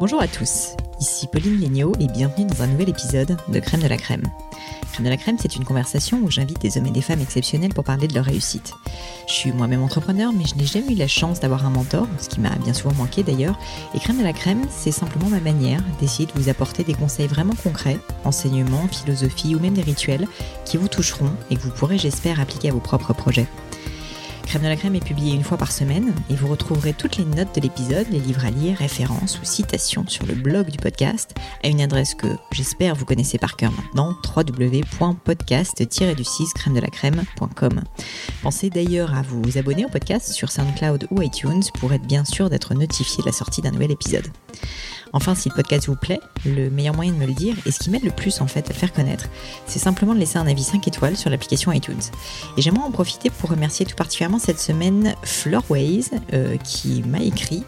Bonjour à tous, ici Pauline Léniaud et bienvenue dans un nouvel épisode de Crème de la Crème. Crème de la Crème, c'est une conversation où j'invite des hommes et des femmes exceptionnels pour parler de leur réussite. Je suis moi-même entrepreneur, mais je n'ai jamais eu la chance d'avoir un mentor, ce qui m'a bien souvent manqué d'ailleurs. Et Crème de la Crème, c'est simplement ma manière d'essayer de vous apporter des conseils vraiment concrets, enseignements, philosophie ou même des rituels qui vous toucheront et que vous pourrez, j'espère, appliquer à vos propres projets. Crème de la crème est publié une fois par semaine et vous retrouverez toutes les notes de l'épisode, les livres à lire, références ou citations sur le blog du podcast à une adresse que j'espère vous connaissez par cœur maintenant, www.podcast-du6 crème de la crème.com. Pensez d'ailleurs à vous abonner au podcast sur SoundCloud ou iTunes pour être bien sûr d'être notifié de la sortie d'un nouvel épisode. Enfin, si le podcast vous plaît, le meilleur moyen de me le dire et ce qui m'aide le plus en fait à le faire connaître, c'est simplement de laisser un avis 5 étoiles sur l'application iTunes. Et j'aimerais en profiter pour remercier tout particulièrement cette semaine Floorways euh, qui m'a écrit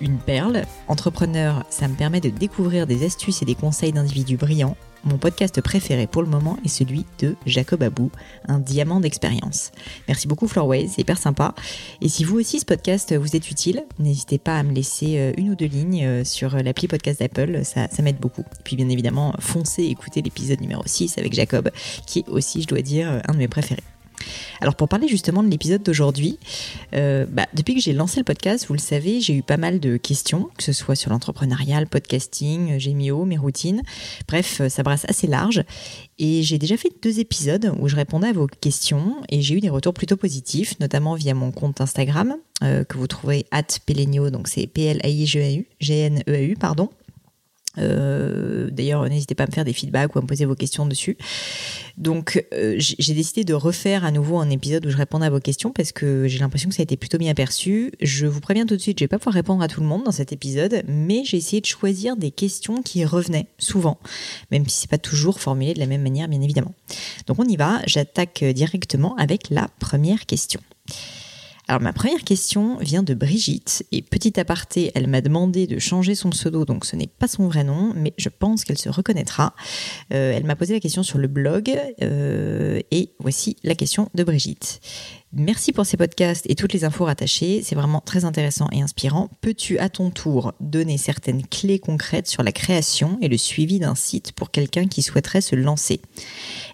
une perle. Entrepreneur, ça me permet de découvrir des astuces et des conseils d'individus brillants mon podcast préféré pour le moment est celui de Jacob Abou, un diamant d'expérience. Merci beaucoup Floorways, c'est hyper sympa. Et si vous aussi ce podcast vous est utile, n'hésitez pas à me laisser euh, une ou deux lignes euh, sur l'appli podcast d'Apple, ça, ça m'aide beaucoup. Et puis bien évidemment, foncez écouter l'épisode numéro 6 avec Jacob, qui est aussi, je dois dire, un de mes préférés. Alors pour parler justement de l'épisode d'aujourd'hui, euh, bah, depuis que j'ai lancé le podcast, vous le savez, j'ai eu pas mal de questions, que ce soit sur l'entrepreneuriat, le podcasting, Gémio, mes routines. Bref, ça brasse assez large. Et j'ai déjà fait deux épisodes où je répondais à vos questions et j'ai eu des retours plutôt positifs, notamment via mon compte Instagram euh, que vous trouverez at Pelenio, donc c'est P-L-A-I-G-N-E-A-U, pardon. Euh, d'ailleurs, n'hésitez pas à me faire des feedbacks ou à me poser vos questions dessus. Donc, euh, j'ai décidé de refaire à nouveau un épisode où je réponds à vos questions parce que j'ai l'impression que ça a été plutôt bien perçu. Je vous préviens tout de suite, je vais pas pouvoir répondre à tout le monde dans cet épisode, mais j'ai essayé de choisir des questions qui revenaient souvent, même si c'est pas toujours formulé de la même manière, bien évidemment. Donc, on y va. J'attaque directement avec la première question. Alors ma première question vient de Brigitte et petit aparté, elle m'a demandé de changer son pseudo, donc ce n'est pas son vrai nom, mais je pense qu'elle se reconnaîtra. Euh, elle m'a posé la question sur le blog euh, et voici la question de Brigitte. Merci pour ces podcasts et toutes les infos rattachées. C'est vraiment très intéressant et inspirant. Peux-tu à ton tour donner certaines clés concrètes sur la création et le suivi d'un site pour quelqu'un qui souhaiterait se lancer?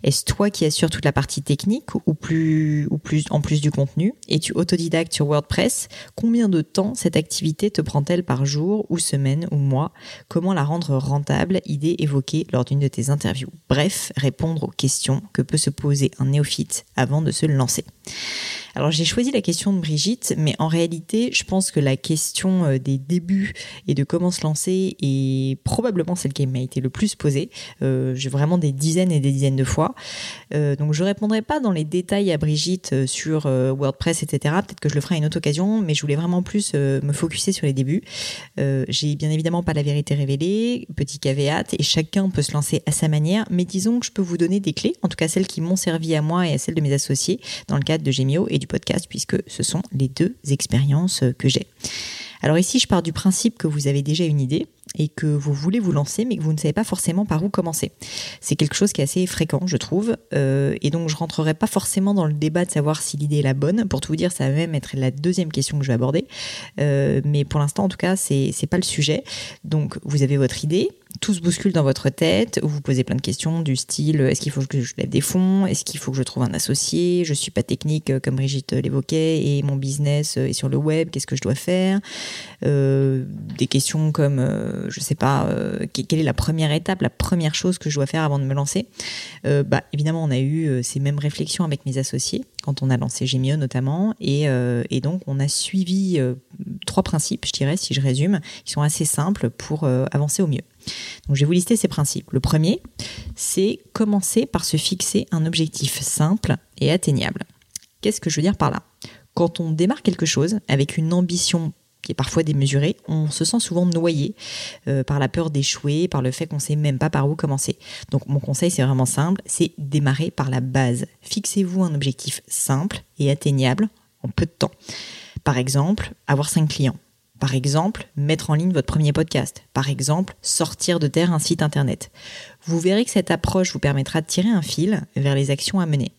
Est-ce toi qui assures toute la partie technique ou plus, en plus du contenu? Es-tu autodidacte sur WordPress? Combien de temps cette activité te prend-elle par jour ou semaine ou mois? Comment la rendre rentable? Idée évoquée lors d'une de tes interviews. Bref, répondre aux questions que peut se poser un néophyte avant de se lancer. Alors j'ai choisi la question de Brigitte, mais en réalité, je pense que la question euh, des débuts et de comment se lancer est probablement celle qui m'a été le plus posée. Euh, j'ai vraiment des dizaines et des dizaines de fois. Euh, donc je répondrai pas dans les détails à Brigitte sur WordPress, etc. Peut-être que je le ferai à une autre occasion, mais je voulais vraiment plus me focuser sur les débuts. j'ai bien évidemment pas la vérité révélée, petit caveat, et chacun peut se lancer à sa manière, mais disons que je peux vous donner des clés, en tout cas celles qui m'ont servi à moi et à celles de mes associés dans le cadre de Gemio et du podcast, puisque ce sont les deux expériences que j'ai. Alors ici, je pars du principe que vous avez déjà une idée et que vous voulez vous lancer, mais que vous ne savez pas forcément par où commencer. C'est quelque chose qui est assez fréquent, je trouve, euh, et donc je rentrerai pas forcément dans le débat de savoir si l'idée est la bonne. Pour tout vous dire, ça va même être la deuxième question que je vais aborder, euh, mais pour l'instant, en tout cas, c'est c'est pas le sujet. Donc, vous avez votre idée, tout se bouscule dans votre tête, vous posez plein de questions du style est-ce qu'il faut que je lève des fonds Est-ce qu'il faut que je trouve un associé Je suis pas technique euh, comme Brigitte l'évoquait et mon business est sur le web, qu'est-ce que je dois faire euh, Des questions comme euh, je sais pas quelle est la première étape, la première chose que je dois faire avant de me lancer Bah évidemment, on a eu ces mêmes réflexions avec mes associés quand on a lancé Gemio notamment et, et donc on a suivi trois principes, je dirais si je résume, qui sont assez simples pour avancer au mieux. Donc, je vais vous lister ces principes. Le premier, c'est commencer par se fixer un objectif simple et atteignable. Qu'est-ce que je veux dire par là? Quand on démarre quelque chose avec une ambition qui est parfois démesurée, on se sent souvent noyé euh, par la peur d'échouer, par le fait qu'on ne sait même pas par où commencer. Donc mon conseil, c'est vraiment simple, c'est démarrer par la base. Fixez-vous un objectif simple et atteignable en peu de temps. Par exemple, avoir 5 clients. Par exemple, mettre en ligne votre premier podcast. Par exemple, sortir de terre un site internet. Vous verrez que cette approche vous permettra de tirer un fil vers les actions à mener.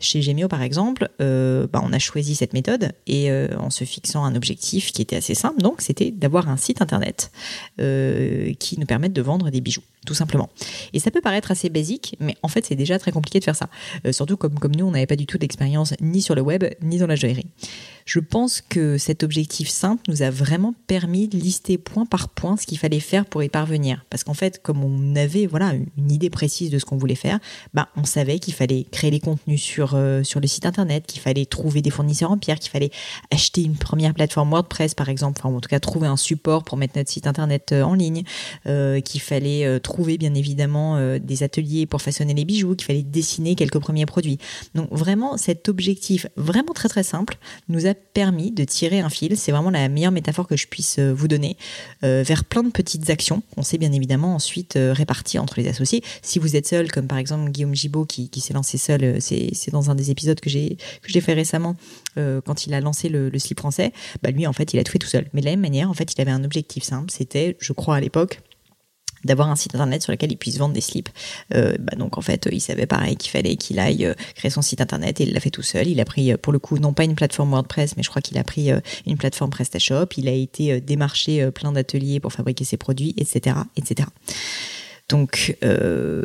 Chez Gemio, par exemple, euh, bah, on a choisi cette méthode et euh, en se fixant un objectif qui était assez simple, donc c'était d'avoir un site internet euh, qui nous permette de vendre des bijoux, tout simplement. Et ça peut paraître assez basique, mais en fait c'est déjà très compliqué de faire ça. surtout comme, comme nous, on n'avait pas du tout d'expérience ni sur le web, ni dans la joaillerie. Je pense que cet objectif simple nous a vraiment permis de lister point par point ce qu'il fallait faire pour y parvenir. Parce qu'en fait, comme on avait voilà une idée précise de ce qu'on voulait faire, bah, on savait qu'il fallait créer les contenus sur, euh, sur le site internet, qu'il fallait trouver des fournisseurs en pierre, qu'il fallait acheter une première plateforme WordPress par exemple, enfin, en tout cas trouver un support pour mettre notre site internet euh, en ligne, euh, qu'il fallait trouver bien évidemment des ateliers pour façonner les bijoux, qu'il fallait dessiner quelques premiers produits. Donc vraiment cet objectif vraiment très très simple nous a permis de tirer un fil, c'est vraiment la meilleure métaphore que je puisse euh, vous donner, euh, vers plein de petites actions qu'on sait bien évidemment ensuite euh, entre les associés. Si vous êtes seul, comme par exemple Guillaume Gibaud qui, s'est lancé seul, c'est dans un des épisodes que j'ai fait récemment quand il a lancé le, le slip français, bah lui en fait il a tout fait tout seul. Mais de la même manière, en fait il avait un objectif simple, c'était, je crois à l'époque, d'avoir un site internet sur lequel il puisse vendre des slips. Euh, bah donc en fait, il savait pareil qu'il fallait qu'il aille euh, créer son site internet et il l'a fait tout seul. Il a pris euh, pour le coup non pas une plateforme WordPress, mais je crois qu'il a pris une plateforme PrestaShop. Il a été démarché plein d'ateliers pour fabriquer ses produits, etc., etc. Donc,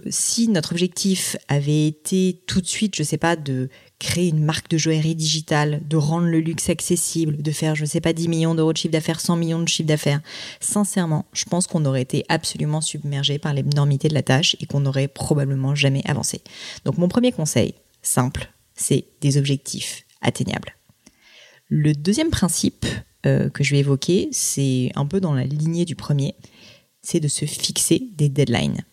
si notre objectif avait été tout de suite, je sais pas, de créer une marque de joaillerie digitale, de rendre le luxe accessible, de faire, je ne sais pas, 10 millions d'euros de chiffre d'affaires, 100 millions de chiffre d'affaires. Sincèrement, je pense qu'on aurait été absolument submergé par l'énormité de la tâche et qu'on n'aurait probablement jamais avancé. Donc mon premier conseil, simple, c'est des objectifs atteignables. Le deuxième principe euh, que je vais évoquer, c'est un peu dans la lignée du premier, c'est de se fixer des deadlines.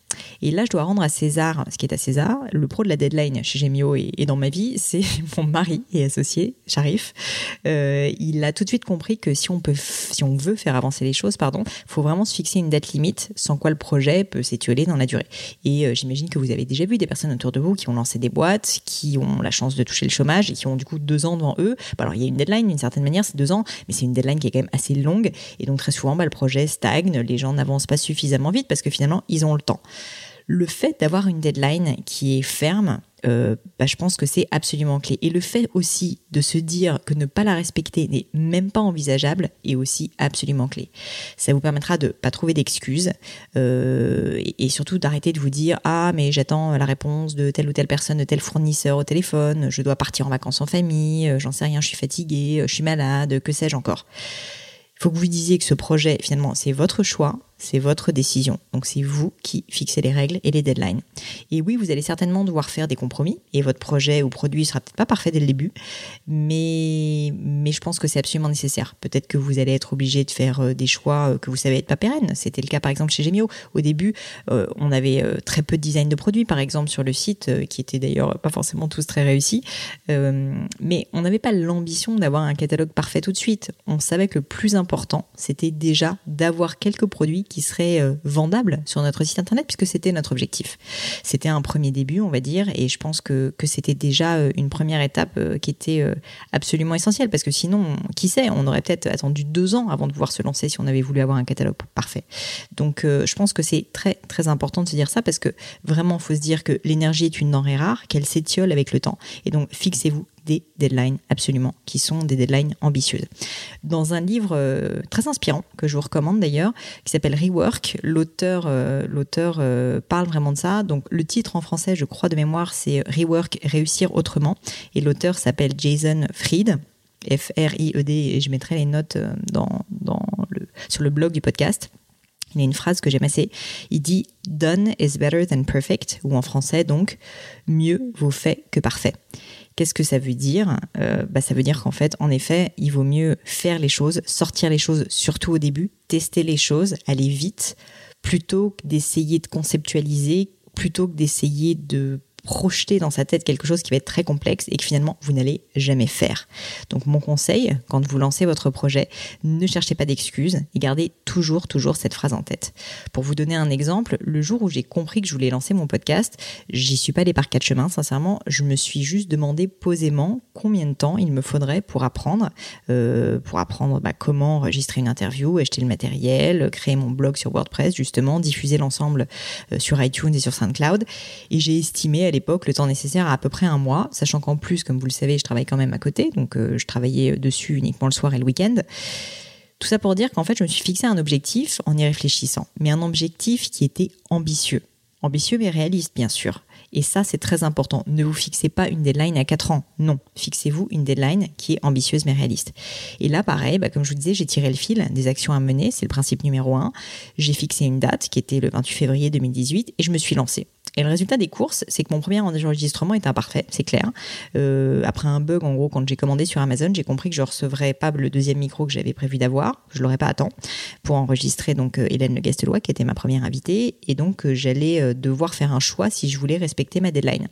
Et là, je dois rendre à César ce qui est à César. Le pro de la deadline chez Gemio et, dans ma vie, c'est mon mari et associé, Sharif. Euh, il a tout de suite compris que si on peut, si on veut faire avancer les choses, pardon, faut vraiment se fixer une date limite, sans quoi le projet peut s'étioler dans la durée. Et euh, j'imagine que vous avez déjà vu des personnes autour de vous qui ont lancé des boîtes, qui ont la chance de toucher le chômage et qui ont du coup deux ans devant eux. Bah, alors il y a une deadline d'une certaine manière, c'est deux ans, mais c'est une deadline qui est quand même assez longue. Et donc très souvent, bah, le projet stagne, les gens n'avancent pas suffisamment vite parce que finalement, ils ont le temps le fait d'avoir une deadline qui est ferme, euh, bah, je pense que c'est absolument clé. Et le fait aussi de se dire que ne pas la respecter n'est même pas envisageable est aussi absolument clé. Ça vous permettra de pas trouver d'excuses euh, et, surtout d'arrêter de vous dire ah mais j'attends la réponse de telle ou telle personne, de tel fournisseur au téléphone, je dois partir en vacances en famille, euh, j'en sais rien, je suis fatiguée, je suis malade, que sais-je encore. Il faut que vous disiez que ce projet, finalement, c'est votre choix, c'est votre décision. Donc c'est vous qui fixez les règles et les deadlines. Et oui, vous allez certainement devoir faire des compromis et votre projet ou produit sera peut-être pas parfait dès le début, mais mais je pense que c'est absolument nécessaire. Peut-être que vous allez être obligé de faire euh, des choix euh, que vous savez être pas pérennes. C'était le cas par exemple chez Gemio. Au début, euh, on avait très peu de design de produits par exemple sur le site qui était d'ailleurs pas forcément tous très réussis, mais on n'avait pas l'ambition d'avoir un catalogue parfait tout de suite. On savait que le plus important, c'était déjà d'avoir quelques produits qui serait euh, vendable sur notre site internet puisque c'était notre objectif. C'était un premier début, on va dire, et je pense que, que c'était déjà euh, une première étape euh, qui était absolument essentielle parce que sinon, qui sait, on aurait peut-être attendu deux ans avant de pouvoir se lancer si on avait voulu avoir un catalogue parfait. Donc, je pense que c'est très très important de se dire ça parce que vraiment, il faut se dire que l'énergie est une denrée rare, qu'elle s'étiole avec le temps, et donc fixez-vous des deadlines absolument, qui sont des deadlines ambitieuses. Dans un livre euh, très inspirant, que je vous recommande d'ailleurs, qui s'appelle Rework, l'auteur euh, euh, parle vraiment de ça. Donc le titre en français, je crois de mémoire, c'est Rework, réussir autrement. Et l'auteur s'appelle Jason Fried. F-R-I-E-D, et je mettrai les notes dans, dans le, sur le blog du podcast. Il y a une phrase que j'aime assez. Il dit Done is better than perfect, ou en français donc, mieux vaut fait que parfait. Qu'est-ce que ça veut dire? Euh, bah, Ça veut dire qu'en fait, en effet, il vaut mieux faire les choses, sortir les choses, surtout au début, tester les choses, aller vite, plutôt que d'essayer de conceptualiser, plutôt que d'essayer de projeter dans sa tête quelque chose qui va être très complexe et que finalement vous n'allez jamais faire. Donc mon conseil, quand vous lancez votre projet, ne cherchez pas d'excuses et gardez toujours, toujours cette phrase en tête. Pour vous donner un exemple, le jour où j'ai compris que je voulais lancer mon podcast, j'y suis pas allée par quatre chemins, sincèrement, je me suis juste demandé posément combien de temps il me faudrait pour apprendre, euh, pour apprendre bah, comment enregistrer une interview, acheter le matériel, créer mon blog sur WordPress, justement, diffuser l'ensemble euh, sur iTunes et sur SoundCloud. Et j'ai estimé à l'époque le temps nécessaire à à peu près un mois, sachant qu'en plus, comme vous le savez, je travaille quand même à côté, donc je travaillais dessus uniquement le soir et le week-end. Tout ça pour dire qu'en fait, je me suis fixé un objectif en y réfléchissant, mais un objectif qui était ambitieux. Ambitieux mais réaliste, bien sûr. Et ça, c'est très important. Ne vous fixez pas une deadline à 4 ans. Non. Fixez-vous une deadline qui est ambitieuse mais réaliste. Et là, pareil, bah, comme je vous disais, j'ai tiré le fil des actions à mener. C'est le principe numéro 1. J'ai fixé une date qui était le 28 février 2018 et je me suis lancée. Et le résultat des courses, c'est que mon premier enregistrement est imparfait, c'est clair. Euh, après un bug, en gros, quand j'ai commandé sur Amazon, j'ai compris que je recevrais pas le deuxième micro que j'avais prévu d'avoir. Je l'aurais pas à temps pour enregistrer donc euh, Hélène Le Guestelois, qui était ma première invitée, et donc euh, j'allais devoir faire un choix si je voulais respecter ma deadline.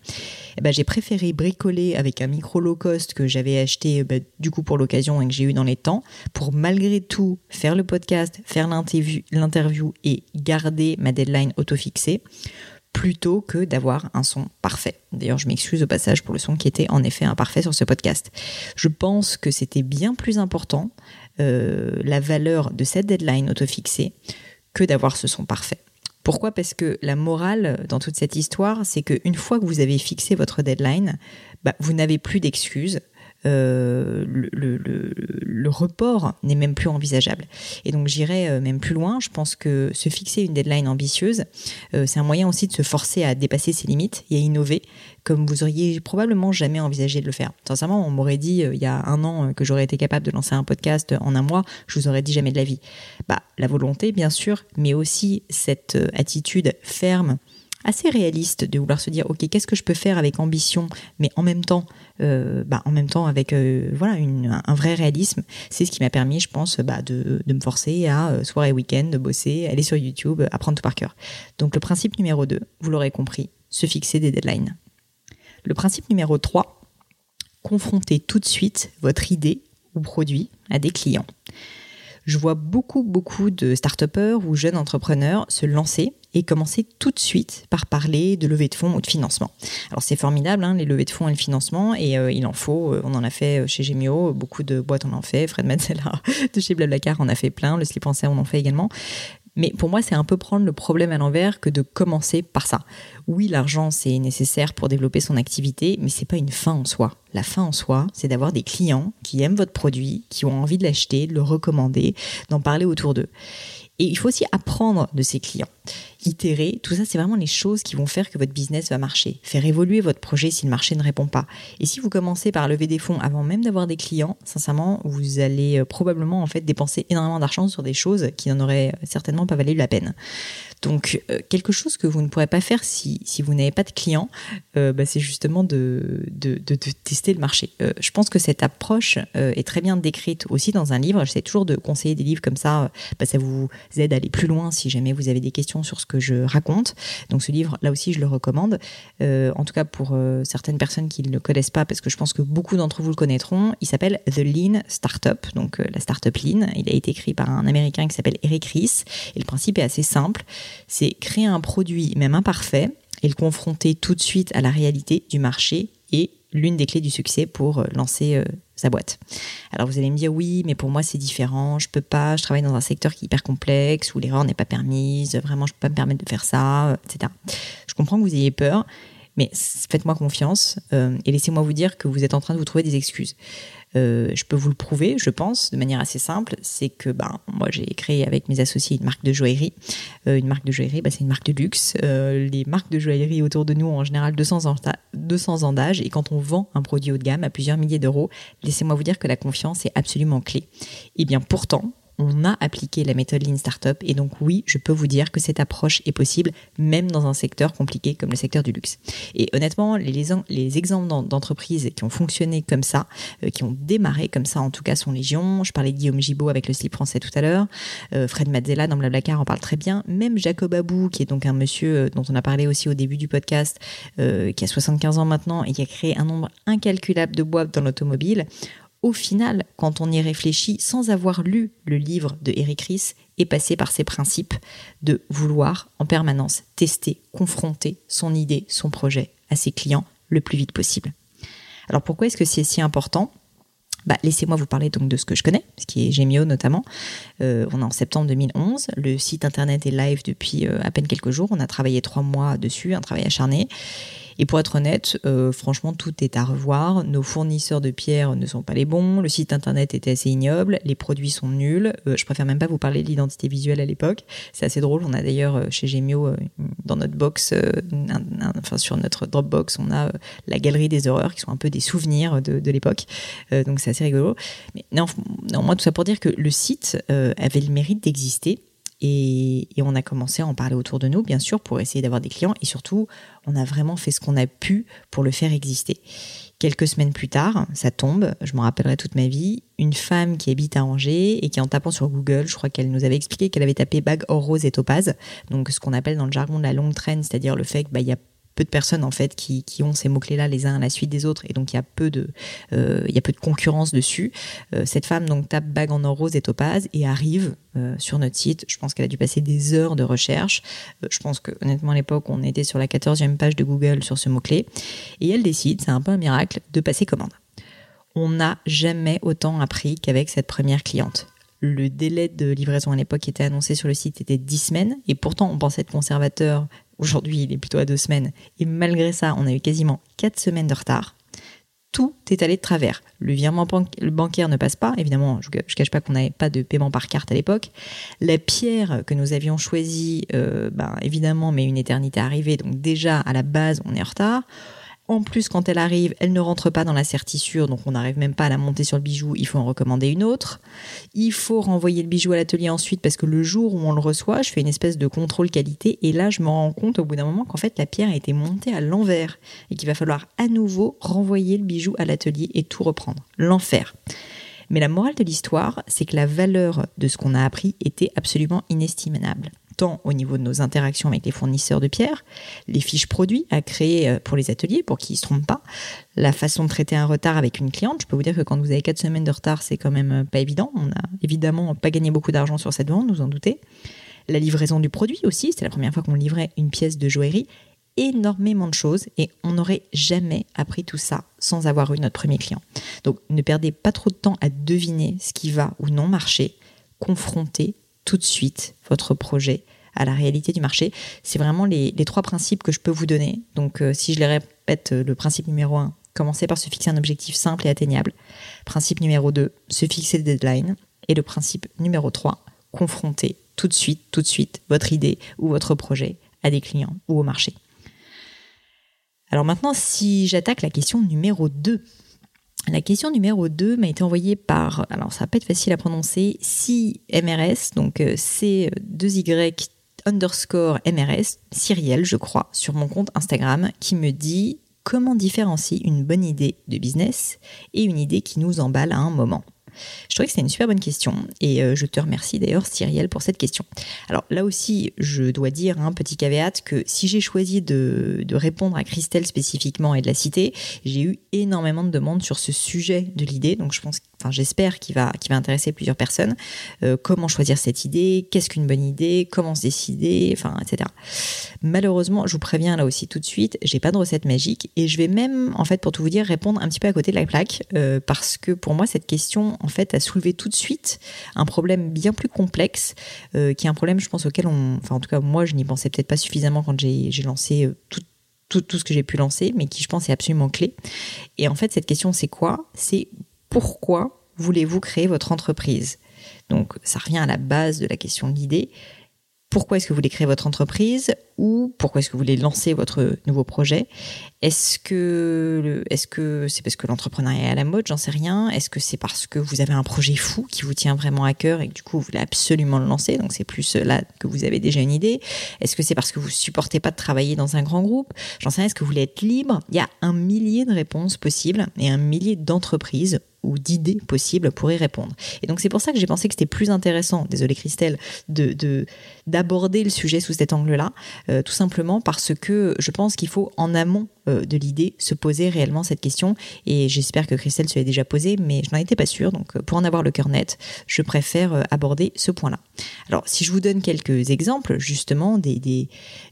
Eh ben, j'ai préféré bricoler avec un micro low cost que j'avais acheté bah, du coup pour l'occasion et que j'ai eu dans les temps, pour malgré tout faire le podcast, faire l'interview et garder ma deadline auto-fixée plutôt que d'avoir un son parfait. D'ailleurs, je m'excuse au passage pour le son qui était en effet imparfait sur ce podcast. Je pense que c'était bien plus important euh, la valeur de cette deadline auto-fixée que d'avoir ce son parfait. Pourquoi? Parce que la morale dans toute cette histoire, c'est qu'une fois que vous avez fixé votre deadline, bah, vous n'avez plus d'excuses. Euh, le, report n'est même plus envisageable. Et donc j'irai euh, même plus loin. Je pense que se fixer une deadline ambitieuse, euh, c'est un moyen aussi de se forcer à dépasser ses limites et à innover, comme vous auriez probablement jamais envisagé de le faire. Sincèrement, on m'aurait dit il y a un an que j'aurais été capable de lancer un podcast en un mois, je vous aurais dit jamais de la vie. Bah, la volonté, bien sûr, mais aussi cette attitude ferme assez réaliste de vouloir se dire ok qu'est-ce que je peux faire avec ambition mais en même temps euh, bah, en même temps avec euh, voilà un vrai réalisme. C'est ce qui m'a permis je pense bah, de, me forcer à euh, soirée week-end bosser aller sur YouTube apprendre tout par cœur. Donc le principe numéro 2 vous l'aurez compris se fixer des deadlines. Le principe numéro 3 confronter tout de suite votre idée ou produit à des clients je vois beaucoup, beaucoup de start ou jeunes entrepreneurs se lancer et commencer tout de suite par parler de levée de fonds ou de financement. Alors c'est formidable, hein, les levées de fonds et le financement, et euh, il en faut. Euh, on en a fait euh, chez Gemio, beaucoup de boîtes en ont fait. Fred Mazzella de chez Blablacar en a fait plein, le slip français on en fait également. Mais pour moi, c'est un peu prendre le problème à l'envers que de commencer par ça. Oui, l'argent, c'est nécessaire pour développer son activité, mais c'est pas une fin en soi. La fin en soi, c'est d'avoir des clients qui aiment votre produit, qui ont envie de l'acheter, de le recommander, d'en parler autour d'eux. Et il faut aussi apprendre de ces clients itérer, tout ça, c'est vraiment les choses qui vont faire que votre business va marcher. Faire évoluer votre projet si le marché ne répond pas. Et si vous commencez par lever des fonds avant même d'avoir des clients, sincèrement, vous allez euh, probablement en fait dépenser énormément d'argent sur des choses qui n'en auraient certainement pas valu la peine. Donc, euh, quelque chose que vous ne pourrez pas faire si, si vous n'avez pas de clients, euh, bah, c'est justement de, de, de, tester le marché. je pense que cette approche est très bien décrite aussi dans un livre. J'essaie toujours de conseiller des livres comme ça. Bah, ça vous aide à aller plus loin si jamais vous avez des questions sur ce que je raconte. Donc ce livre, là aussi, je le recommande. Euh, en tout cas pour euh, certaines personnes qui ne le connaissent pas, parce que je pense que beaucoup d'entre vous le connaîtront. Il s'appelle The Lean Startup, donc euh, la startup Lean. Il a été écrit par un Américain qui s'appelle Eric Ries. Et le principe est assez simple. C'est créer un produit, même imparfait, et le confronter tout de suite à la réalité du marché et l'une des clés du succès pour lancer sa boîte. Alors vous allez me dire oui, mais pour moi c'est différent, je peux pas, je travaille dans un secteur qui est hyper complexe où l'erreur n'est pas permise, vraiment je peux pas me permettre de faire ça, etc. Je comprends que vous ayez peur, mais faites-moi confiance euh, et laissez-moi vous dire que vous êtes en train de vous trouver des excuses. Euh, je peux vous le prouver, je pense, de manière assez simple, c'est que ben, moi j'ai créé avec mes associés une marque de joaillerie. Euh, une marque de joaillerie, ben, c'est une marque de luxe. Euh, les marques de joaillerie autour de nous ont en général 200 ans, 200 ans d'âge et quand on vend un produit haut de gamme à plusieurs milliers d'euros, laissez-moi vous dire que la confiance est absolument clé. Et bien pourtant, on a appliqué la méthode Lean Startup et donc oui, je peux vous dire que cette approche est possible même dans un secteur compliqué comme le secteur du luxe. Et honnêtement, les, les exemples d'entreprises qui ont fonctionné comme ça, euh, qui ont démarré comme ça en tout cas sont légion. Je parlais de Guillaume Gibaud avec le slip français tout à l'heure, euh, Fred Mazzella dans Blablacar en parle très bien, même Jacob Abou qui est donc un monsieur euh, dont on a parlé aussi au début du podcast, qui a 75 ans maintenant et qui a créé un nombre incalculable de boîtes dans l'automobile au final, quand on y réfléchit, sans avoir lu le livre de Eric Ries, est passé par ces principes de vouloir en permanence tester, confronter son idée, son projet à ses clients le plus vite possible. Alors pourquoi est-ce que c'est si important? Bah, laissez-moi vous parler donc de ce que je connais, ce qui est Gemio notamment. Euh, on est en septembre 2011. Le site internet est live depuis euh, à peine quelques jours. On a travaillé trois mois dessus, un travail acharné. Et pour être honnête, euh, franchement, tout est à revoir. Nos fournisseurs de pierres ne sont pas les bons. Le site internet était assez ignoble. Les produits sont nuls. Euh, je préfère même pas vous parler de l'identité visuelle à l'époque. C'est assez drôle. On a d'ailleurs euh, chez Gemio, dans notre box, enfin sur notre Dropbox, on a la galerie des horreurs qui sont un peu des souvenirs de, l'époque. donc c'est assez rigolo. Mais non, moi tout ça pour dire que le site avait le mérite d'exister et, on a commencé à en parler autour de nous, bien sûr, pour essayer d'avoir des clients. Et surtout, on a vraiment fait ce qu'on a pu pour le faire exister. Quelques semaines plus tard, ça tombe, je m'en rappellerai toute ma vie, une femme qui habite à Angers et qui en tapant sur Google, je crois qu'elle nous avait expliqué qu'elle avait tapé bague or rose et topaz, donc ce qu'on appelle dans le jargon de la longue traîne, c'est-à-dire le fait qu'il bah, y a peu de personnes en fait qui, ont ces mots clés là les uns à la suite des autres. Et donc il y a peu de euh, il y a peu de concurrence dessus. Euh, cette femme donc tape bague en or rose et topaz et arrive euh, sur notre site. Je pense qu'elle a dû passer des heures de recherche. Je pense que honnêtement à l'époque on était sur la 14e page de Google sur ce mot clé et elle décide c'est un peu un miracle de passer commande. On n'a jamais autant appris qu'avec cette première cliente. Le délai de livraison à l'époque qui était annoncé sur le site était 10 semaines. Et pourtant on pensait être conservateur Aujourd'hui, il est plutôt à deux semaines. Et malgré ça, on a eu quasiment quatre semaines de retard. Tout est allé de travers. Le virement bancaire ne passe pas. Évidemment, je ne cache pas qu'on n'avait pas de paiement par carte à l'époque. La pierre que nous avions choisie, euh, ben, évidemment, met une éternité à arriver. Donc déjà, à la base, on est en retard. En plus, quand elle arrive, elle ne rentre pas dans la sertissure, donc on n'arrive même pas à la monter sur le bijou, il faut en recommander une autre. Il faut renvoyer le bijou à l'atelier ensuite parce que le jour où on le reçoit, je fais une espèce de contrôle qualité et là je me rends compte au bout d'un moment qu'en fait la pierre a été montée à l'envers et qu'il va falloir à nouveau renvoyer le bijou à l'atelier et tout reprendre. L'enfer. Mais la morale de l'histoire, c'est que la valeur de ce qu'on a appris était absolument inestimable tant au niveau de nos interactions avec les fournisseurs de pierres, les fiches produits à créer euh, pour les ateliers pour qu'ils ne se trompent pas, la façon de traiter un retard avec une cliente. Je peux vous dire que quand vous avez quatre semaines de retard, c'est quand même euh, pas évident. On n'a évidemment pas gagné beaucoup d'argent sur cette vente, vous en doutez. La livraison du produit aussi, c'était la première fois qu'on livrait une pièce de joaillerie. Énormément de choses et on n'aurait jamais appris tout ça sans avoir eu notre premier client. Donc ne perdez pas trop de temps à deviner ce qui va ou non marcher. Confrontez tout de suite votre projet à la réalité du marché. C'est vraiment les, trois principes que je peux vous donner. Donc euh, si je les répète, euh, le principe numéro un, commencez par se fixer un objectif simple et atteignable. Principe numéro 2, se fixer des deadlines. Et le principe numéro 3, confronter tout de suite, tout de suite votre idée ou votre projet à des clients ou au marché. Alors maintenant, si j'attaque la question numéro 2, la question numéro 2 m'a été envoyée par, alors ça va pas être facile à prononcer, CMRS, donc euh, C2Y underscore MRS, Cyriel, je crois, sur mon compte Instagram, qui me dit comment différencier une bonne idée de business et une idée qui nous emballe à un moment. Je trouvais que c'était une super bonne question et euh, je te remercie d'ailleurs Cyrielle pour cette question. Alors là aussi, je dois dire un petit caveat que si j'ai choisi de, de, répondre à Christelle spécifiquement et de la citer, j'ai eu énormément de demandes sur ce sujet de l'idée, donc je pense j'espère qu'il va, va intéresser plusieurs personnes. Euh, comment choisir cette idée? Qu'est-ce qu'une bonne idée? Comment se décider? Enfin, etc. Malheureusement, je vous préviens là aussi tout de suite, j'ai pas de recette magique et je vais même, en fait, pour tout vous dire, répondre un petit peu à côté de la plaque euh, parce que pour moi, cette question, en fait, a soulevé tout de suite un problème bien plus complexe, euh, qui est un problème, je pense, auquel on, enfin, en tout cas, moi, je n'y pensais peut-être pas suffisamment quand j'ai, j'ai lancé tout, tout, tout, ce que j'ai pu lancer, mais qui, je pense, est absolument clé. Et en fait, cette question, c'est quoi? C'est pourquoi voulez-vous créer votre entreprise? Donc ça revient à la base de la question de. Pourquoi est-ce que vous voulez créer votre entreprise? Ou pourquoi est-ce que vous voulez lancer votre nouveau projet? Est-ce que est-ce que c'est parce que l'entrepreneuriat est à la mode? J'en sais rien. Est-ce que c'est parce que vous avez un projet fou qui vous tient vraiment à cœur et que du coup vous voulez absolument le lancer? Donc c'est plus là que vous avez déjà une idée. Est-ce que c'est parce que vous supportez pas de travailler dans un grand groupe? J'en sais rien. Est-ce que vous voulez être libre? Il y a un millier de réponses possibles et un millier d'entreprises ou d'idées possibles pour y répondre. Et donc c'est pour ça que j'ai pensé que c'était plus intéressant, désolé Christelle, de d'aborder le sujet sous cet angle-là, tout simplement parce que je pense qu'il faut en amont de l'idée se poser réellement cette question. Et j'espère que Christelle se l'est déjà posée, mais je n'en étais pas sûre. Donc pour en avoir le cœur net, je préfère aborder ce point-là. Alors si je vous donne quelques exemples justement des, des,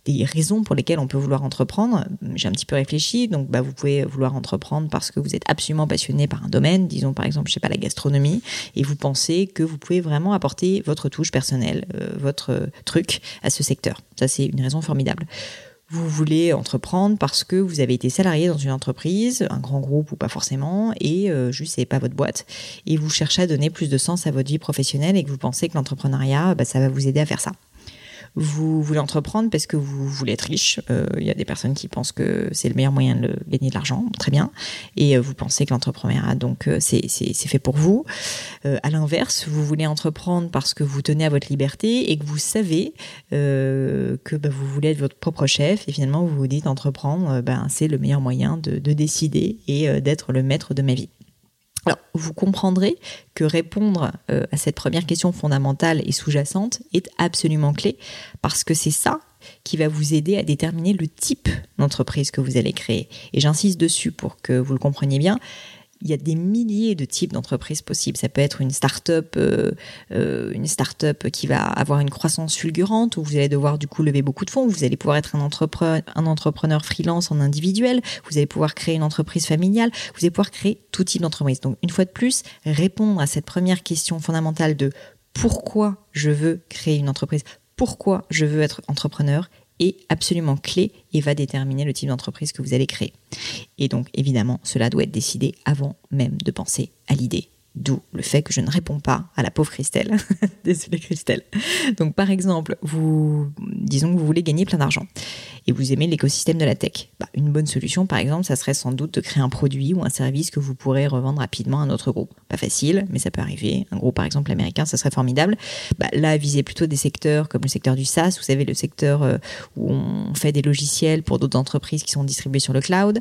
des raisons pour lesquelles on peut vouloir entreprendre, j'ai un petit peu réfléchi. Donc bah, vous pouvez vouloir entreprendre parce que vous êtes absolument passionné par un domaine, disons par exemple, je sais pas, la gastronomie, et vous pensez que vous pouvez vraiment apporter votre touche personnelle, euh, votre truc à ce secteur. Ça, c'est une raison formidable. Vous voulez entreprendre parce que vous avez été salarié dans une entreprise, un grand groupe ou pas forcément, et euh, juste c'est pas votre boîte, et vous cherchez à donner plus de sens à votre vie professionnelle et que vous pensez que l'entrepreneuriat, bah, ça va vous aider à faire ça vous voulez entreprendre parce que vous voulez être riche. Euh, il y a des personnes qui pensent que c'est le meilleur moyen de gagner de l'argent, très bien. Et euh, vous pensez que l'entrepreneuriat, donc, euh, c'est fait pour vous. à l'inverse, vous voulez entreprendre parce que vous tenez à votre liberté et que vous savez que bah, vous voulez être votre propre chef. Et finalement, vous vous dites entreprendre, ben, c'est le meilleur moyen de, de décider et d'être le maître de ma vie. Alors, vous comprendrez que répondre euh, à cette première question fondamentale et sous-jacente est absolument clé parce que c'est ça qui va vous aider à déterminer le type d'entreprise que vous allez créer. Et j'insiste dessus pour que vous le compreniez bien il y a des milliers de types d'entreprises possibles. Ça peut être une start-up, euh, euh, une start-up qui va avoir une croissance fulgurante où vous allez devoir du coup lever beaucoup de fonds. Vous allez pouvoir être un entrepreneur, un entrepreneur freelance en individuel. Vous allez pouvoir créer une entreprise familiale. Vous allez pouvoir créer tout type d'entreprise. Donc une fois de plus, répondre à cette première question fondamentale de pourquoi je veux créer une entreprise, pourquoi je veux être entrepreneur est absolument clé et va déterminer le type d'entreprise que vous allez créer. Et donc évidemment, cela doit être décidé avant même de penser à l'idée D'où le fait que je ne réponds pas à la pauvre Christelle. Désolée Christelle. Donc par exemple, vous disons que vous voulez gagner plein d'argent et vous aimez l'écosystème de la tech. Bah, une bonne solution par exemple, ça serait sans doute de créer un produit ou un service que vous pourrez revendre rapidement à un autre groupe. Pas facile, mais ça peut arriver. Un groupe par exemple américain, ça serait formidable. Bah, là, visez plutôt des secteurs comme le secteur du SaaS, vous savez le secteur euh, où on fait des logiciels pour d'autres entreprises qui sont distribués sur le cloud.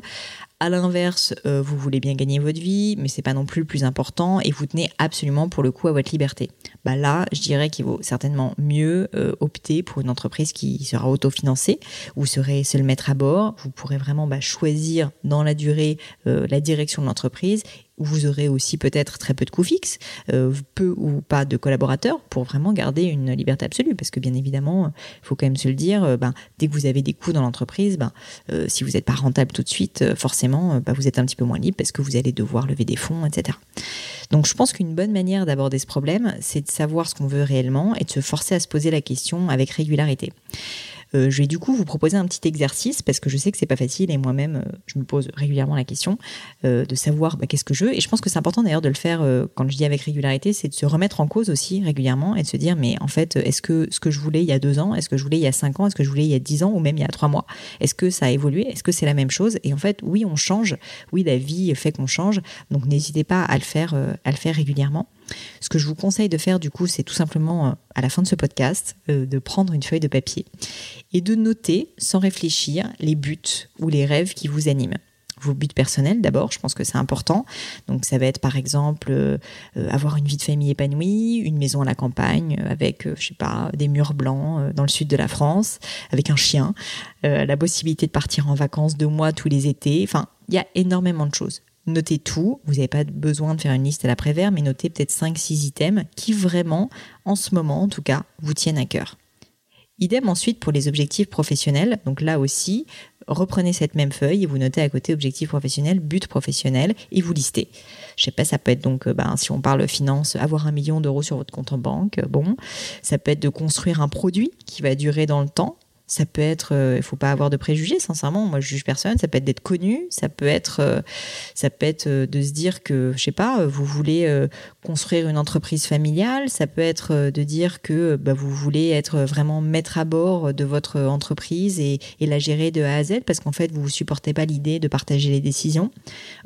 À l'inverse, euh, vous voulez bien gagner votre vie, mais c'est pas non plus le plus important et vous tenez absolument pour le coup à votre liberté. Bah là, je dirais qu'il vaut certainement mieux euh, opter pour une entreprise qui sera autofinancée. Vous serez seul maître à bord. Vous pourrez vraiment bah, choisir dans la durée euh, la direction de l'entreprise vous aurez aussi peut-être très peu de coûts fixes, euh, peu ou pas de collaborateurs, pour vraiment garder une liberté absolue. Parce que bien évidemment, il faut quand même se le dire, euh, ben, dès que vous avez des coûts dans l'entreprise, ben, euh, si vous n'êtes pas rentable tout de suite, forcément, ben, vous êtes un petit peu moins libre parce que vous allez devoir lever des fonds, etc. Donc je pense qu'une bonne manière d'aborder ce problème, c'est de savoir ce qu'on veut réellement et de se forcer à se poser la question avec régularité. Euh, je vais du coup vous proposer un petit exercice parce que je sais que c'est pas facile et moi-même euh, je me pose régulièrement la question euh, de savoir bah, qu'est-ce que je veux. Et je pense que c'est important d'ailleurs de le faire quand je dis avec régularité, c'est de se remettre en cause aussi régulièrement et de se dire mais en fait est-ce que ce que je voulais il y a deux ans, est-ce que je voulais il y a cinq ans, est-ce que je voulais il y a dix ans ou même il y a trois mois, est-ce que ça a évolué, est-ce que c'est la même chose? Et en fait oui on change, oui la vie fait qu'on change. Donc n'hésitez pas à le faire à le faire régulièrement. Ce que je vous conseille de faire du coup, c'est tout simplement euh, à la fin de ce podcast, euh, de prendre une feuille de papier et de noter sans réfléchir les buts ou les rêves qui vous animent vos buts personnels d'abord, je pense que c'est important. Donc ça va être par exemple euh, avoir une vie de famille épanouie, une maison à la campagne avec, je sais pas, des murs blancs dans le sud de la France, avec un chien, la possibilité de partir en vacances deux mois tous les étés. Enfin, il y a énormément de choses notez tout. Vous n'avez pas besoin de faire une liste à l'après-vert, mais notez peut-être 5-6 items qui vraiment, en ce moment en tout cas, vous tiennent à cœur. Idem ensuite pour les objectifs professionnels. Donc là aussi, reprenez cette même feuille et vous notez à côté objectif professionnel, but professionnel et vous listez. Je sais pas, ça peut être donc, euh, ben, si on parle finance, avoir un million d'euros sur votre compte en banque. Bon, ça peut être de construire un produit qui va durer dans le temps. Ça peut être, euh, il faut pas avoir de préjugés, sincèrement. Moi, je juge personne. Ça peut être d'être connu. Ça peut être, euh, ça peut être euh, de se dire que, je sais pas, vous voulez construire une entreprise familiale. Ça peut être de dire que bah, vous voulez être vraiment maître à bord de votre entreprise et, et la gérer de A à Z parce qu'en fait, vous ne supportez pas l'idée de partager les décisions.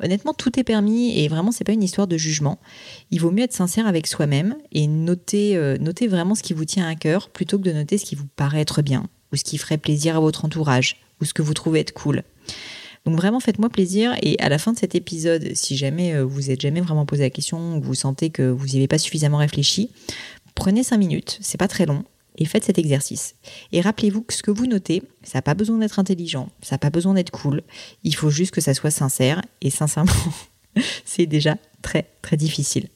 Honnêtement, tout est permis et vraiment, c'est pas une histoire de jugement. Il vaut mieux être sincère avec soi-même et noter, noter vraiment ce qui vous tient à cœur plutôt que de noter ce qui vous paraît être bien ou ce qui ferait plaisir à votre entourage, ou ce que vous trouvez être cool. Donc vraiment faites-moi plaisir et à la fin de cet épisode, si jamais euh, vous êtes jamais vraiment posé la question ou vous sentez que vous n'y avez pas suffisamment réfléchi, prenez cinq minutes, c'est pas très long, et faites cet exercice. Et rappelez-vous que ce que vous notez, ça n'a pas besoin d'être intelligent, ça n'a pas besoin d'être cool, il faut juste que ça soit sincère, et sincèrement, c'est déjà très très difficile.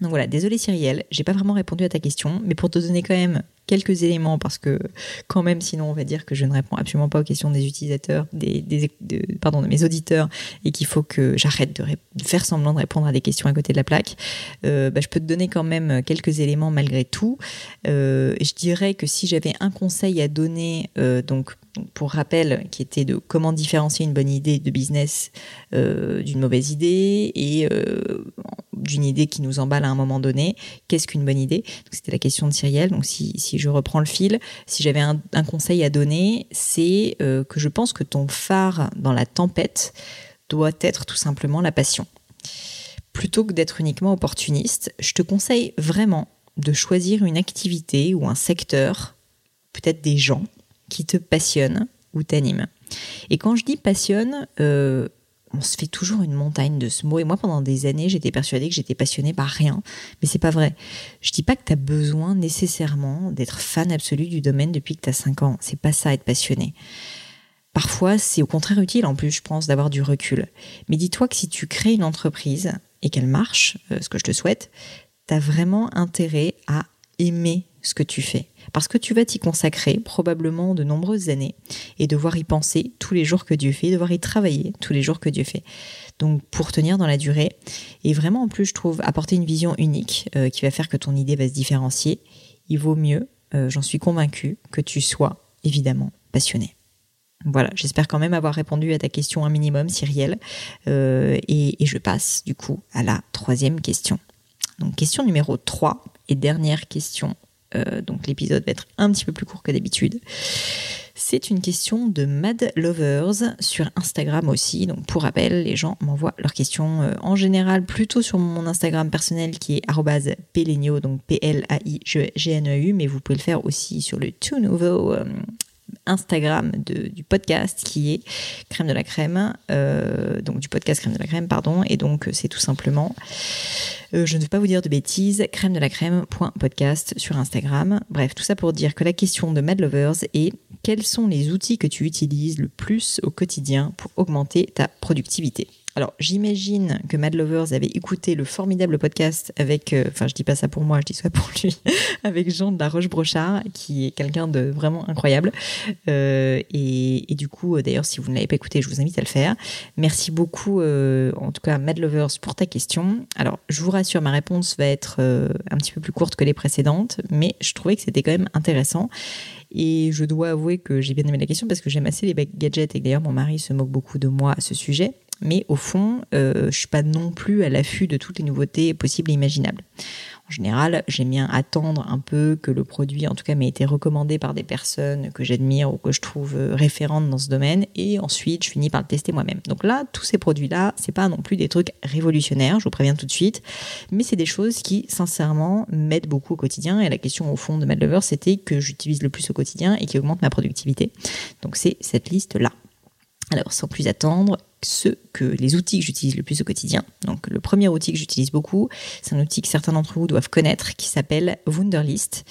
Donc voilà, désolé Cyrielle, j'ai pas vraiment répondu à ta question, mais pour te donner quand même quelques éléments parce que quand même sinon on va dire que je ne réponds absolument pas aux questions des utilisateurs, des, pardon, de mes auditeurs et qu'il faut que j'arrête de, faire semblant de répondre à des questions à côté de la plaque. Euh, bah, je peux te donner quand même quelques éléments malgré tout. Euh, je dirais que si j'avais un conseil à donner, euh, donc pour rappel, qui était de comment différencier une bonne idée de business d'une mauvaise idée et d'une idée qui nous emballe à un moment donné. Qu'est-ce qu'une bonne idée? C'était la question de Cyrielle. Donc si, si, je reprends le fil, si j'avais un, conseil à donner, c'est euh, que je pense que ton phare dans la tempête doit être tout simplement la passion. Plutôt que d'être uniquement opportuniste, je te conseille vraiment de choisir une activité ou un secteur, peut-être des gens, qui te passionnent ou t'animent. Et quand je dis passionne, euh, on se fait toujours une montagne de ce mot. Et moi, pendant des années, j'étais persuadée que j'étais passionnée par rien. Mais c'est pas vrai. Je dis pas que tu as besoin nécessairement d'être fan absolu du domaine depuis que tu as 5 ans. C'est pas ça, être passionné. Parfois, c'est au contraire utile, en plus, je pense, d'avoir du recul. Mais dis-toi que si tu crées une entreprise et qu'elle marche, euh, ce que je te souhaite, tu as vraiment intérêt à aimer ce que tu fais parce que tu vas t'y consacrer probablement de nombreuses années et devoir y penser tous les jours que Dieu fait, devoir y travailler tous les jours que Dieu fait. Donc pour tenir dans la durée et vraiment en plus je trouve apporter une vision unique euh, qui va faire que ton idée va se différencier, il vaut mieux, euh, j'en suis convaincue, que tu sois évidemment passionné. Voilà, j'espère quand même avoir répondu à ta question un minimum, Cyrielle. Euh, et, et, je passe du coup à la troisième question. Donc question numéro 3 et dernière question euh, donc l'épisode va être un petit peu plus court que d'habitude. C'est une question de Mad Lovers sur Instagram aussi. Donc pour rappel, les gens m'envoient leurs questions euh, en général plutôt sur mon Instagram personnel qui est @pelenio donc P L A I G N E U mais vous pouvez le faire aussi sur le tout nouveau Instagram du podcast qui est crème de la crème, donc du podcast crème de la crème, pardon, et donc c'est tout simplement euh, je ne vais pas vous dire de bêtises, crème de la crème.podcast sur Instagram. Bref, tout ça pour dire que la question de Mad Lovers est quels sont les outils que tu utilises le plus au quotidien pour augmenter ta productivité? Alors, j'imagine que Mad Lovers avait écouté le formidable podcast avec, euh, enfin, je dis pas ça pour moi, je dis ça pour lui, avec Jean de la Roche-Brochard, qui est quelqu'un de vraiment incroyable. Euh, et, du coup, d'ailleurs, si vous ne l'avez pas écouté, je vous invite à le faire. Merci beaucoup, euh, en tout cas, Mad Lovers, pour ta question. Alors, je vous rassure, ma réponse va être un petit peu plus courte que les précédentes, mais je trouvais que c'était quand même intéressant. Et je dois avouer que j'ai bien aimé la question parce que j'aime assez les gadgets et d'ailleurs mon mari se moque beaucoup de moi à ce sujet mais au fond, euh, je suis pas non plus à l'affût de toutes les nouveautés possibles et imaginables. En général, j'aime bien attendre un peu que le produit, en tout cas, m'ait été recommandé par des personnes que j'admire ou que je trouve euh, référentes dans ce domaine, et ensuite, je finis par le tester moi-même. Donc là, tous ces produits-là, c'est pas non plus des trucs révolutionnaires, je vous préviens tout de suite, mais c'est des choses qui, sincèrement, m'aident beaucoup au quotidien. Et la question au fond de Mad Lover, c'était que j'utilise le plus au quotidien et qui augmente ma productivité. Donc c'est cette liste-là. Alors, sans plus attendre, ce que les outils que j'utilise le plus au quotidien. Donc le premier outil que j'utilise beaucoup, c'est un outil que certains d'entre vous doivent connaître qui s'appelle Wunderlist.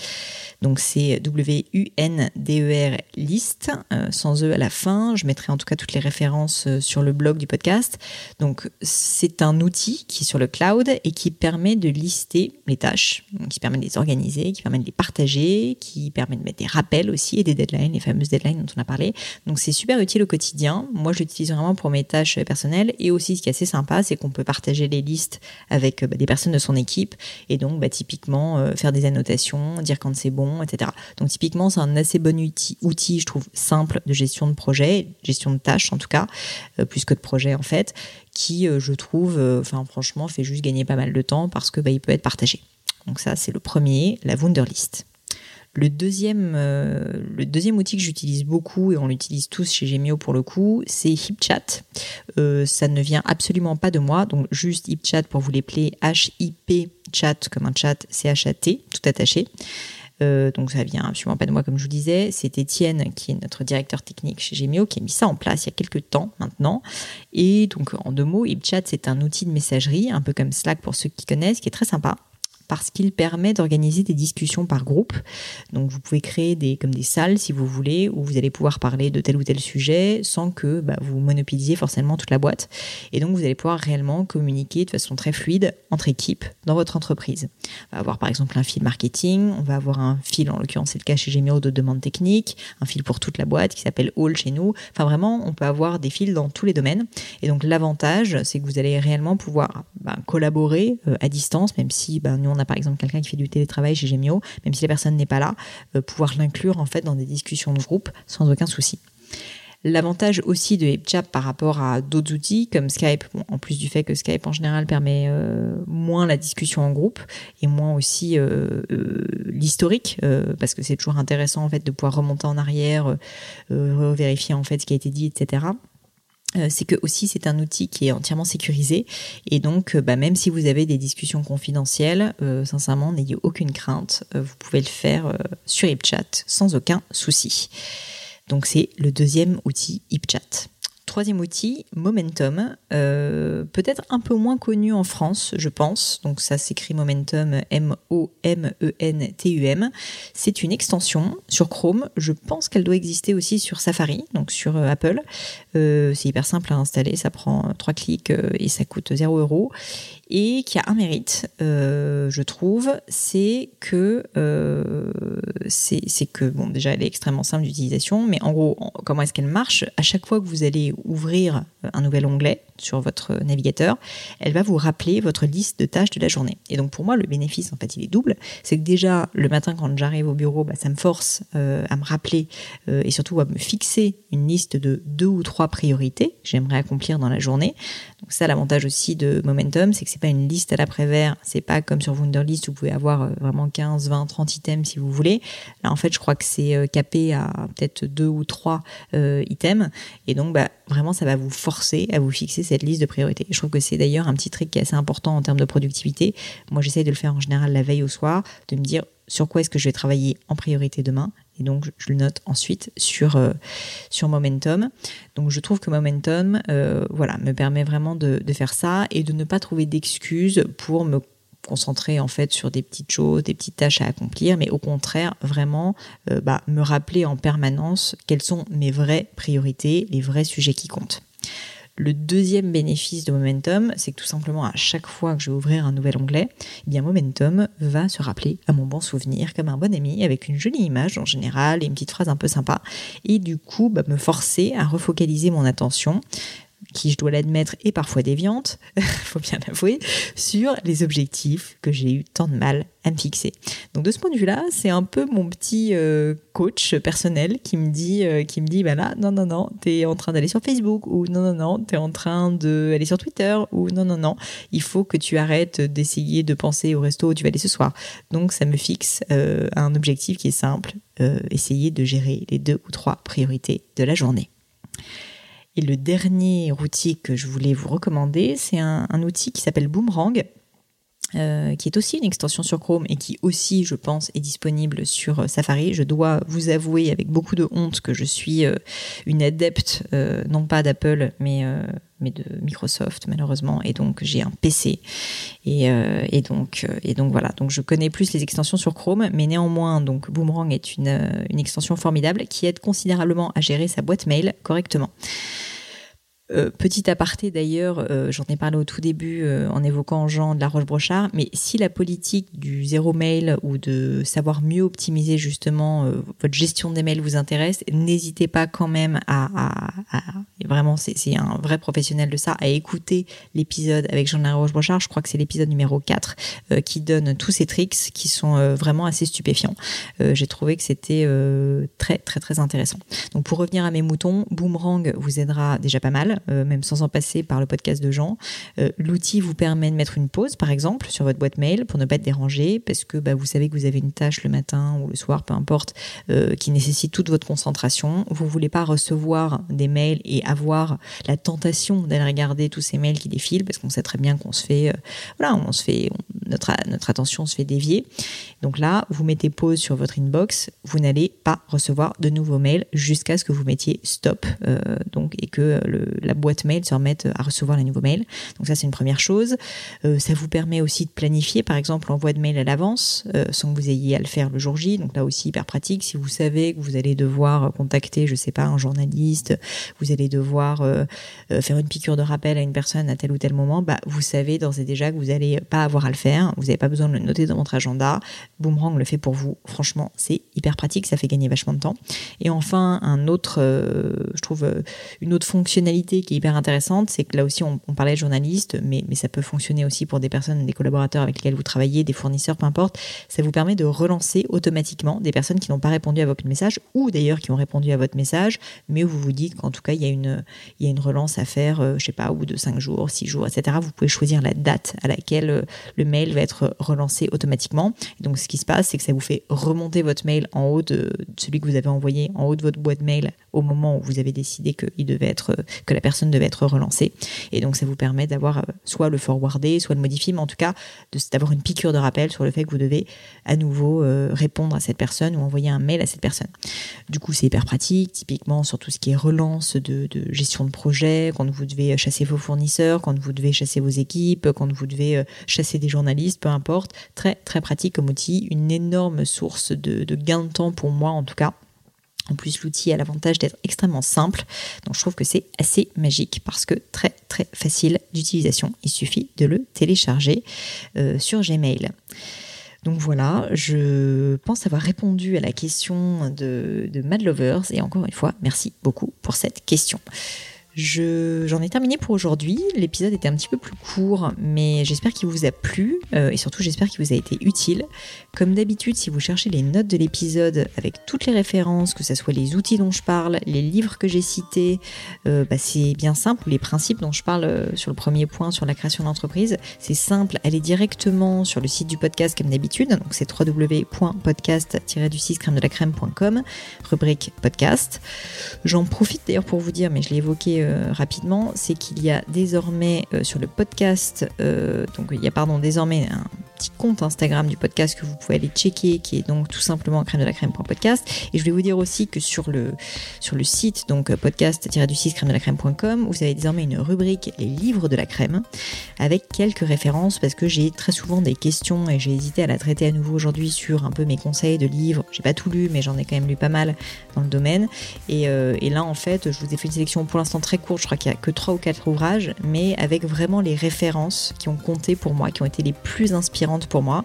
Donc c'est W-U-N-D-E-R list, euh, sans E à la fin. Je mettrai en tout cas toutes les références euh, sur le blog du podcast. Donc c'est un outil qui est sur le cloud et qui permet de lister les tâches, qui permet de les organiser, qui permet de les partager, qui permet de mettre des rappels aussi et des deadlines, les fameuses deadlines dont on a parlé. Donc c'est super utile au quotidien. Moi je l'utilise vraiment pour mes tâches personnelles et aussi ce qui est assez sympa, c'est qu'on peut partager les listes avec euh, bah, des personnes de son équipe et donc bah, typiquement faire des annotations, dire quand c'est bon etc. Donc typiquement, c'est un assez bon outil, je trouve, simple de gestion de projet, gestion de tâches en tout cas, euh, plus que de projet en fait, qui, euh, je trouve, euh, enfin franchement, fait juste gagner pas mal de temps parce que bah, il peut être partagé. Donc ça, c'est le premier, la Wunderlist. Le deuxième, le deuxième outil que j'utilise beaucoup et on l'utilise tous chez Gemio pour le coup, c'est HipChat. ça ne vient absolument pas de moi, donc juste HipChat pour vous l'épeler H-I-P chat comme un chat C-H-A-T, tout attaché. Euh, donc ça vient absolument pas de moi comme je vous disais. C'est Étienne qui est notre directeur technique chez Gemio qui a mis ça en place il y a quelques temps maintenant. Et donc en deux mots, HipChat c'est un outil de messagerie, un peu comme Slack pour ceux qui connaissent, qui est très sympa parce qu'il permet d'organiser des discussions par groupe. Donc vous pouvez créer des comme des salles si vous voulez où vous allez pouvoir parler de tel ou tel sujet sans que bah, vous monopolisiez forcément toute la boîte. Et donc vous allez pouvoir réellement communiquer de façon très fluide entre équipes dans votre entreprise. On va avoir par exemple un fil marketing, on va avoir un fil, en l'occurrence c'est le cas chez Gemio de demande technique, un fil pour toute la boîte qui s'appelle All chez nous. Enfin vraiment, on peut avoir des fils dans tous les domaines. Et donc l'avantage, c'est que vous allez réellement pouvoir bah, collaborer euh, à distance, même si bah, nous on a par exemple quelqu'un qui fait du télétravail chez Gemio, même si la personne n'est pas là, euh, pouvoir l'inclure en fait dans des discussions de groupe sans aucun souci. L'avantage aussi de HipChat par rapport à d'autres outils comme Skype, en plus du fait que Skype en général permet euh, moins la discussion en groupe et moins aussi euh, l'historique, parce que c'est toujours intéressant en fait de pouvoir remonter en arrière, vérifier en fait ce qui a été dit, etc c'est que aussi c'est un outil qui est entièrement sécurisé et donc bah, même si vous avez des discussions confidentielles, sincèrement n'ayez aucune crainte, vous pouvez le faire sur HipChat sans aucun souci. Donc c'est le deuxième outil HipChat. Troisième outil, Momentum, euh, peut-être un peu moins connu en France, je pense. Donc ça s'écrit Momentum, M-O-M-E-N-T-U-M. C'est une extension sur Chrome. Je pense qu'elle doit exister aussi sur Safari, donc sur euh, Apple. Euh, c'est hyper simple à installer, ça prend trois clics et ça coûte 0 euros et qui a un mérite, euh, je trouve, c'est que euh, c'est que bon déjà elle est extrêmement simple d'utilisation, mais en gros comment est-ce qu'elle marche? À chaque fois que vous allez ouvrir un nouvel onglet sur votre navigateur, elle va vous rappeler votre liste de tâches de la journée. Et donc pour moi le bénéfice en fait il est double, c'est que déjà le matin quand j'arrive au bureau, bah, ça me force euh, à me rappeler euh, et surtout à me fixer une liste de deux ou trois priorités que j'aimerais accomplir dans la journée. Donc ça l'avantage aussi de Momentum, c'est que c'est pas une liste à l'après-vert, c'est pas comme sur Wunderlist vous pouvez avoir euh, vraiment 15, 20, 30 items si vous voulez. Là en fait, je crois que c'est euh, capé à peut-être deux ou trois euh, items et donc bah vraiment ça va vous forcer à vous fixer cette liste de priorités. Je trouve que c'est d'ailleurs un petit truc qui est assez important en termes de productivité. Moi, j'essaye de le faire en général la veille au soir, de me dire sur quoi est-ce que je vais travailler en priorité demain et donc je le note ensuite sur euh, sur Momentum. Donc je trouve que Momentum, euh, voilà, me permet vraiment de, faire ça et de ne pas trouver d'excuses pour me concentrer en fait sur des petites choses, des petites tâches à accomplir, mais au contraire vraiment euh, bah, me rappeler en permanence quelles sont mes vraies priorités, les vrais sujets qui comptent. Le deuxième bénéfice de Momentum, c'est que tout simplement à chaque fois que je vais ouvrir un nouvel onglet, eh bien Momentum va se rappeler à mon bon souvenir comme un bon ami avec une jolie image en général et une petite phrase un peu sympa. Et du coup bah, me forcer à refocaliser mon attention qui, je dois l'admettre, est parfois déviante, faut bien l'avouer, sur les objectifs que j'ai eu tant de mal à me fixer. Donc de ce point de vue-là, c'est un peu mon petit euh, coach personnel qui me dit, euh, qui me dit, bah là, non, non, non, t'es en train d'aller sur Facebook, ou non, non, non, t'es en train d'aller sur Twitter, ou non, non, non, il faut que tu arrêtes d'essayer de penser au resto où tu vas aller ce soir. Donc ça me fixe euh, un objectif qui est simple, essayer de gérer les deux ou trois priorités de la journée. Et le dernier outil que je voulais vous recommander, c'est un, outil qui s'appelle Boomerang. Euh, qui est aussi une extension sur Chrome et qui aussi, je pense, est disponible sur euh, Safari. Je dois vous avouer avec beaucoup de honte que je suis euh, une adepte, non pas d'Apple, mais de Microsoft malheureusement et donc j'ai un PC et, donc voilà donc je connais plus les extensions sur Chrome mais néanmoins donc Boomerang est une extension formidable qui aide considérablement à gérer sa boîte mail correctement. Euh, petit aparté d'ailleurs, euh, j'en ai parlé au tout début euh, en évoquant Jean de la Roche-Brochard, mais si la politique du zéro mail ou de savoir mieux optimiser justement votre gestion des mails vous intéresse, n'hésitez pas quand même à, à, vraiment, c'est un vrai professionnel de ça, à écouter l'épisode avec Jean de la Roche-Brochard, je crois que c'est l'épisode numéro 4, qui donne tous ces tricks qui sont vraiment assez stupéfiants. J'ai trouvé que c'était très très très intéressant. Donc pour revenir à mes moutons, Boomerang vous aidera déjà pas mal euh, même sans en passer par le podcast de Jean. Euh, l'outil vous permet de mettre une pause, par exemple, sur votre boîte mail pour ne pas être dérangé, parce que bah, vous savez que vous avez une tâche le matin ou le soir, peu importe, euh, qui nécessite toute votre concentration. Vous voulez pas recevoir des mails et avoir la tentation d'aller regarder tous ces mails qui défilent, parce qu'on sait très bien qu'on se fait, voilà, on se fait, notre, notre attention se fait dévier. Donc là, vous mettez pause sur votre inbox, vous n'allez pas recevoir de nouveaux mails jusqu'à ce que vous mettiez stop euh, donc, et que la boîte mail se remette à recevoir les nouveaux mails. Donc ça, c'est une première chose. Euh, ça vous permet aussi de planifier, par exemple, l'envoi de mails à l'avance euh, sans que vous ayez à le faire le jour J. Donc là aussi, hyper pratique. Si vous savez que vous allez devoir contacter, je sais pas, un journaliste, vous allez devoir faire une piqûre de rappel à une personne à tel ou tel moment, bah, vous savez d'ores et déjà que vous n'allez pas avoir à le faire. Vous n'avez pas besoin de le noter dans votre agenda. Boomerang le fait pour vous. Franchement, c'est hyper pratique, ça fait gagner vachement de temps. Et enfin, un autre, euh, je trouve, euh, une autre fonctionnalité qui est hyper intéressante, c'est que là aussi, on, parlait de journalistes, mais, mais ça peut fonctionner aussi pour des personnes, des collaborateurs avec lesquels vous travaillez, des fournisseurs, peu importe. Ça vous permet de relancer automatiquement des personnes qui n'ont pas répondu à votre message ou d'ailleurs qui ont répondu à votre message, mais où vous vous dites qu'en tout cas, il y a une, il y a une relance à faire, euh, je sais pas, au bout de 5 jours, 6 jours, etc. Vous pouvez choisir la date à laquelle le mail va être relancé automatiquement. donc, ce qui se passe, c'est que ça vous fait remonter votre mail en haut de celui que vous avez envoyé en haut de votre boîte mail au moment où vous avez décidé que, il devait être, que la personne devait être relancée. Et donc, ça vous permet d'avoir euh, soit le forwarder, soit le modifier, mais en tout cas, d'avoir une piqûre de rappel sur le fait que vous devez à nouveau euh, répondre à cette personne ou envoyer un mail à cette personne. Du coup, c'est hyper pratique, typiquement sur tout ce qui est relance de, gestion de projet, quand vous devez chasser vos fournisseurs, quand vous devez chasser vos équipes, quand vous devez euh, chasser des journalistes, peu importe. Très, très pratique comme outil, une énorme source de, gain de temps pour moi en tout cas. En plus, l'outil a l'avantage d'être extrêmement simple, donc je trouve que c'est assez magique parce que très très facile d'utilisation. Il suffit de le télécharger euh, sur Gmail. Donc voilà, je pense avoir répondu à la question de Mad Lovers et encore une fois, merci beaucoup pour cette question. J'en ai terminé pour aujourd'hui. L'épisode était un petit peu plus court, mais j'espère qu'il vous a plu euh, et surtout j'espère qu'il vous a été utile. Comme d'habitude, si vous cherchez les notes de l'épisode avec toutes les références, que ce soit les outils dont je parle, les livres que j'ai cités, euh, bah, c'est bien simple, ou les principes dont je parle euh, sur le premier point sur la création d'entreprise, c'est simple, allez directement sur le site du podcast comme d'habitude, donc c'est www.podcast-du6 crème de la crème.com, rubrique podcast. J'en profite d'ailleurs pour vous dire, mais je l'ai évoqué euh, rapidement, c'est qu'il y a désormais euh, sur le podcast, euh, donc il y a pardon désormais un petit compte Instagram du podcast que vous pouvez aller checker, qui est donc tout simplement crème de la crème.podcast. Et je voulais vous dire aussi que sur le, sur le site, donc podcast-du6 crème de la crème.com, vous avez désormais une rubrique les livres de la crème avec quelques références parce que j'ai très souvent des questions et j'ai hésité à la traiter à nouveau aujourd'hui sur un peu mes conseils de livres. J'ai pas tout lu, mais j'en ai quand même lu pas mal dans le domaine. Et, et là, en fait, je vous ai fait une sélection pour l'instant très courte. Je crois qu'il y a que trois ou quatre ouvrages, mais avec vraiment les références qui ont compté pour moi, qui ont été les plus inspirantes pour moi.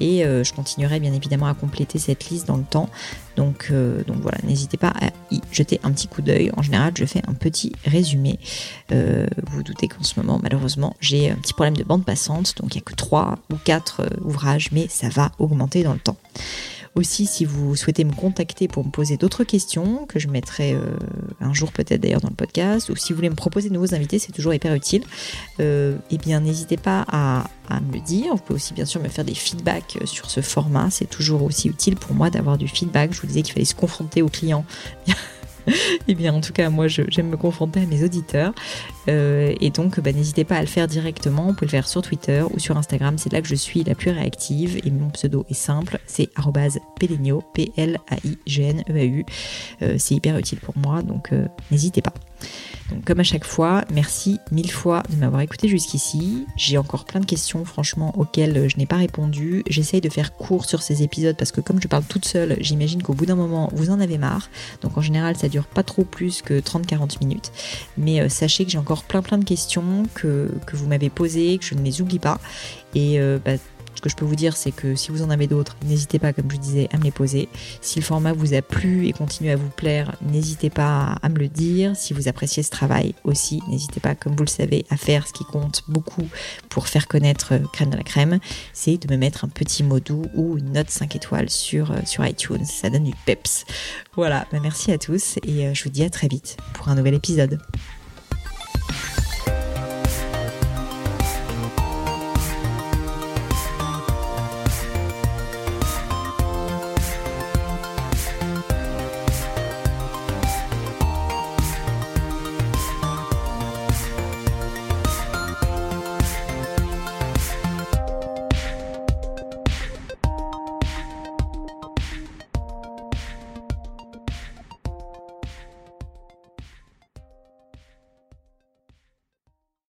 Et euh, je continuerai bien évidemment à compléter cette liste dans le temps. Donc, euh, donc voilà, n'hésitez pas à y jeter un petit coup d'œil. En général, je fais un petit résumé. Euh, vous, vous doutez qu'en ce moment, malheureusement, j'ai un petit problème de bande passante. Donc il n'y a que 3 ou 4 ouvrages, mais ça va augmenter dans le temps. Aussi, si vous souhaitez me contacter pour me poser d'autres questions, que je mettrai euh, un jour peut-être d'ailleurs dans le podcast, ou si vous voulez me proposer de nouveaux invités, c'est toujours hyper utile, euh, eh bien n'hésitez pas à, à, me le dire. Vous pouvez aussi bien sûr me faire des feedbacks euh, sur ce format, c'est toujours aussi utile pour moi d'avoir du feedback. Je vous disais qu'il fallait se confronter aux clients. eh bien, en tout cas, moi, j'aime me confronter à mes auditeurs. Euh, et donc, bah, n'hésitez pas à le faire directement. Vous pouvez le faire sur Twitter ou sur Instagram. C'est là que je suis la plus réactive. Et mon pseudo est simple. C'est peligno, P-L-A-I-G-N-E-A-U. Euh, c'est hyper utile pour moi. Donc, euh, n'hésitez pas. Comme à chaque fois, merci mille fois de m'avoir écouté jusqu'ici. J'ai encore plein de questions franchement auxquelles je n'ai pas répondu. J'essaye de faire court sur ces épisodes parce que comme je parle toute seule, j'imagine qu'au bout d'un moment, vous en avez marre. Donc en général, ça dure pas trop plus que 30-40 minutes. Mais euh, sachez que j'ai encore plein plein de questions que, que vous m'avez posées, que je ne les oublie pas. Et euh, bah, ce que je peux vous dire, c'est que si vous en avez d'autres, n'hésitez pas, comme je disais, à me les poser. Si le format vous a plu et continue à vous plaire, n'hésitez pas à me le dire. Si vous appréciez ce travail aussi, n'hésitez pas, comme vous le savez, à faire ce qui compte beaucoup pour faire connaître Crème de la Crème, c'est de me mettre un petit mot doux ou une note 5 étoiles sur, euh, sur iTunes. Ça donne du peps. Voilà, bah, merci à tous et euh, je vous dis à très vite pour un nouvel épisode.